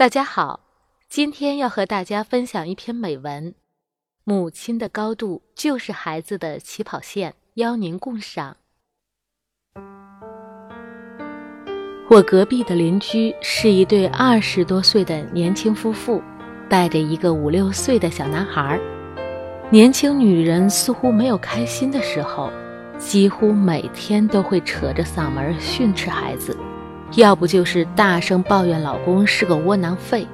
大家好，今天要和大家分享一篇美文。母亲的高度就是孩子的起跑线，邀您共赏。我隔壁的邻居是一对二十多岁的年轻夫妇，带着一个五六岁的小男孩。年轻女人似乎没有开心的时候，几乎每天都会扯着嗓门训斥孩子。要不就是大声抱怨老公是个窝囊废，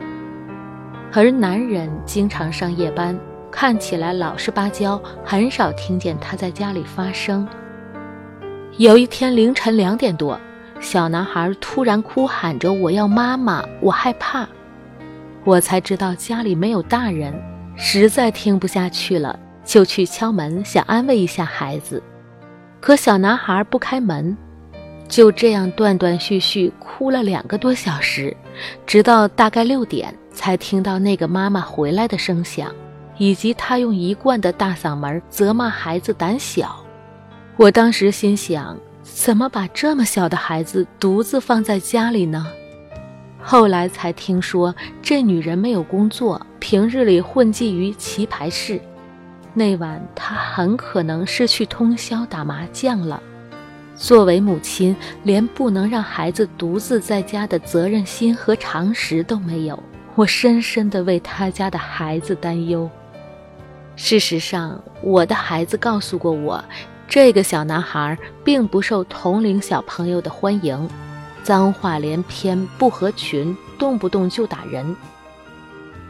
而男人经常上夜班，看起来老实巴交，很少听见他在家里发声。有一天凌晨两点多，小男孩突然哭喊着：“我要妈妈，我害怕。”我才知道家里没有大人，实在听不下去了，就去敲门想安慰一下孩子，可小男孩不开门。就这样断断续续哭了两个多小时，直到大概六点才听到那个妈妈回来的声响，以及她用一贯的大嗓门责骂孩子胆小。我当时心想：怎么把这么小的孩子独自放在家里呢？后来才听说，这女人没有工作，平日里混迹于棋牌室。那晚她很可能是去通宵打麻将了。作为母亲，连不能让孩子独自在家的责任心和常识都没有，我深深地为他家的孩子担忧。事实上，我的孩子告诉过我，这个小男孩并不受同龄小朋友的欢迎，脏话连篇，不合群，动不动就打人。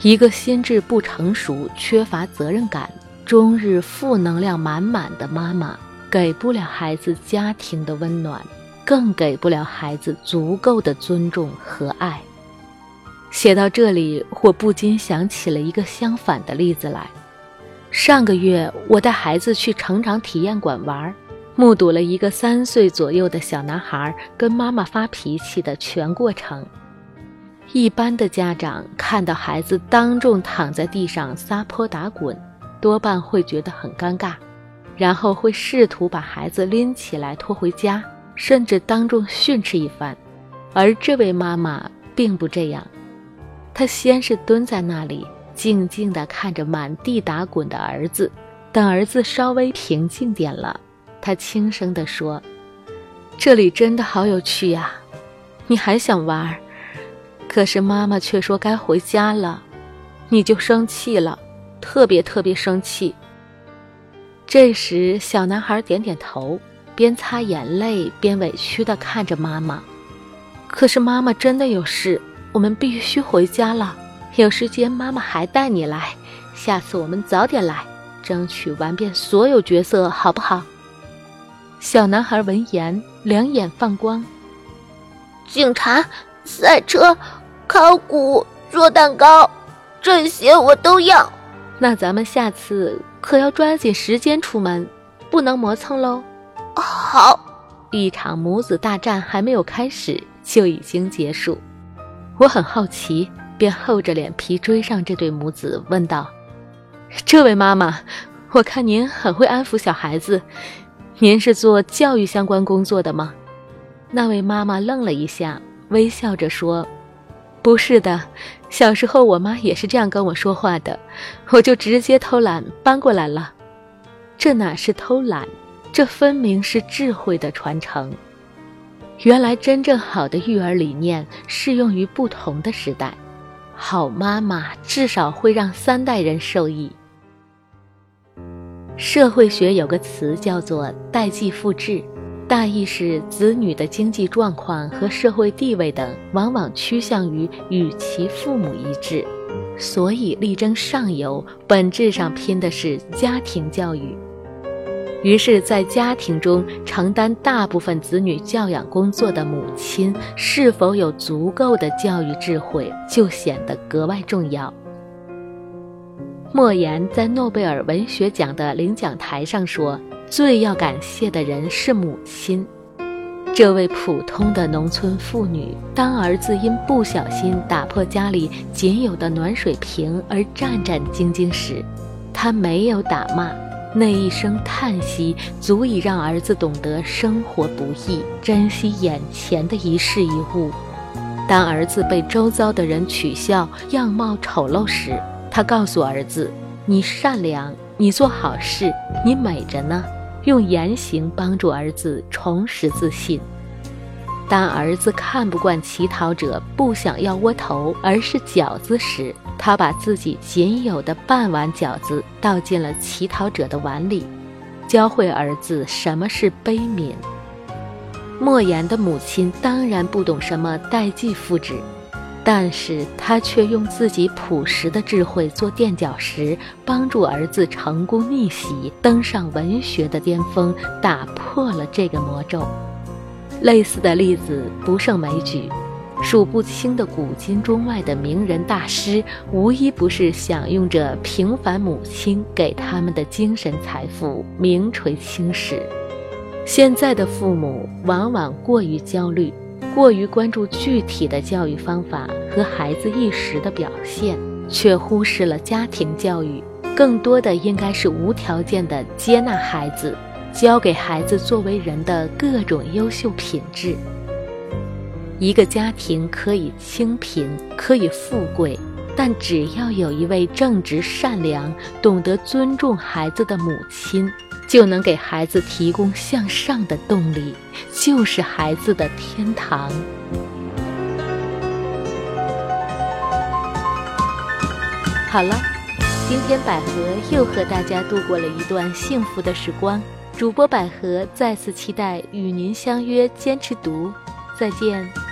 一个心智不成熟、缺乏责任感、终日负能量满满的妈妈。给不了孩子家庭的温暖，更给不了孩子足够的尊重和爱。写到这里，我不禁想起了一个相反的例子来。上个月，我带孩子去成长体验馆玩，目睹了一个三岁左右的小男孩跟妈妈发脾气的全过程。一般的家长看到孩子当众躺在地上撒泼打滚，多半会觉得很尴尬。然后会试图把孩子拎起来拖回家，甚至当众训斥一番。而这位妈妈并不这样，她先是蹲在那里，静静地看着满地打滚的儿子。等儿子稍微平静点了，她轻声地说：“这里真的好有趣呀，你还想玩？可是妈妈却说该回家了，你就生气了，特别特别生气。”这时，小男孩点点头，边擦眼泪边委屈地看着妈妈。可是妈妈真的有事，我们必须回家了。有时间妈妈还带你来，下次我们早点来，争取玩遍所有角色，好不好？小男孩闻言，两眼放光。警察、赛车、考古、做蛋糕，这些我都要。那咱们下次。可要抓紧时间出门，不能磨蹭喽。好，一场母子大战还没有开始就已经结束。我很好奇，便厚着脸皮追上这对母子，问道：“这位妈妈，我看您很会安抚小孩子，您是做教育相关工作的吗？”那位妈妈愣了一下，微笑着说。不是的，小时候我妈也是这样跟我说话的，我就直接偷懒搬过来了。这哪是偷懒，这分明是智慧的传承。原来真正好的育儿理念适用于不同的时代，好妈妈至少会让三代人受益。社会学有个词叫做代际复制。大意是，子女的经济状况和社会地位等，往往趋向于与其父母一致，所以力争上游，本质上拼的是家庭教育。于是，在家庭中承担大部分子女教养工作的母亲，是否有足够的教育智慧，就显得格外重要。莫言在诺贝尔文学奖的领奖台上说。最要感谢的人是母亲，这位普通的农村妇女。当儿子因不小心打破家里仅有的暖水瓶而战战兢兢时，她没有打骂，那一声叹息足以让儿子懂得生活不易，珍惜眼前的一事一物。当儿子被周遭的人取笑样貌丑陋时，他告诉儿子：“你善良，你做好事，你美着呢。”用言行帮助儿子重拾自信。当儿子看不惯乞讨者不想要窝头，而是饺子时，他把自己仅有的半碗饺子倒进了乞讨者的碗里，教会儿子什么是悲悯。莫言的母亲当然不懂什么代际复制，但是他却用自己朴实的智慧做垫脚石，帮助儿子成功逆袭，登上文学的巅峰，打破了这个魔咒。类似的例子不胜枚举，数不清的古今中外的名人大师，无一不是享用着平凡母亲给他们的精神财富，名垂青史。现在的父母往往过于焦虑，过于关注具体的教育方法和孩子一时的表现，却忽视了家庭教育更多的应该是无条件的接纳孩子，教给孩子作为人的各种优秀品质。一个家庭可以清贫，可以富贵，但只要有一位正直善良、懂得尊重孩子的母亲。就能给孩子提供向上的动力，就是孩子的天堂。好了，今天百合又和大家度过了一段幸福的时光。主播百合再次期待与您相约，坚持读，再见。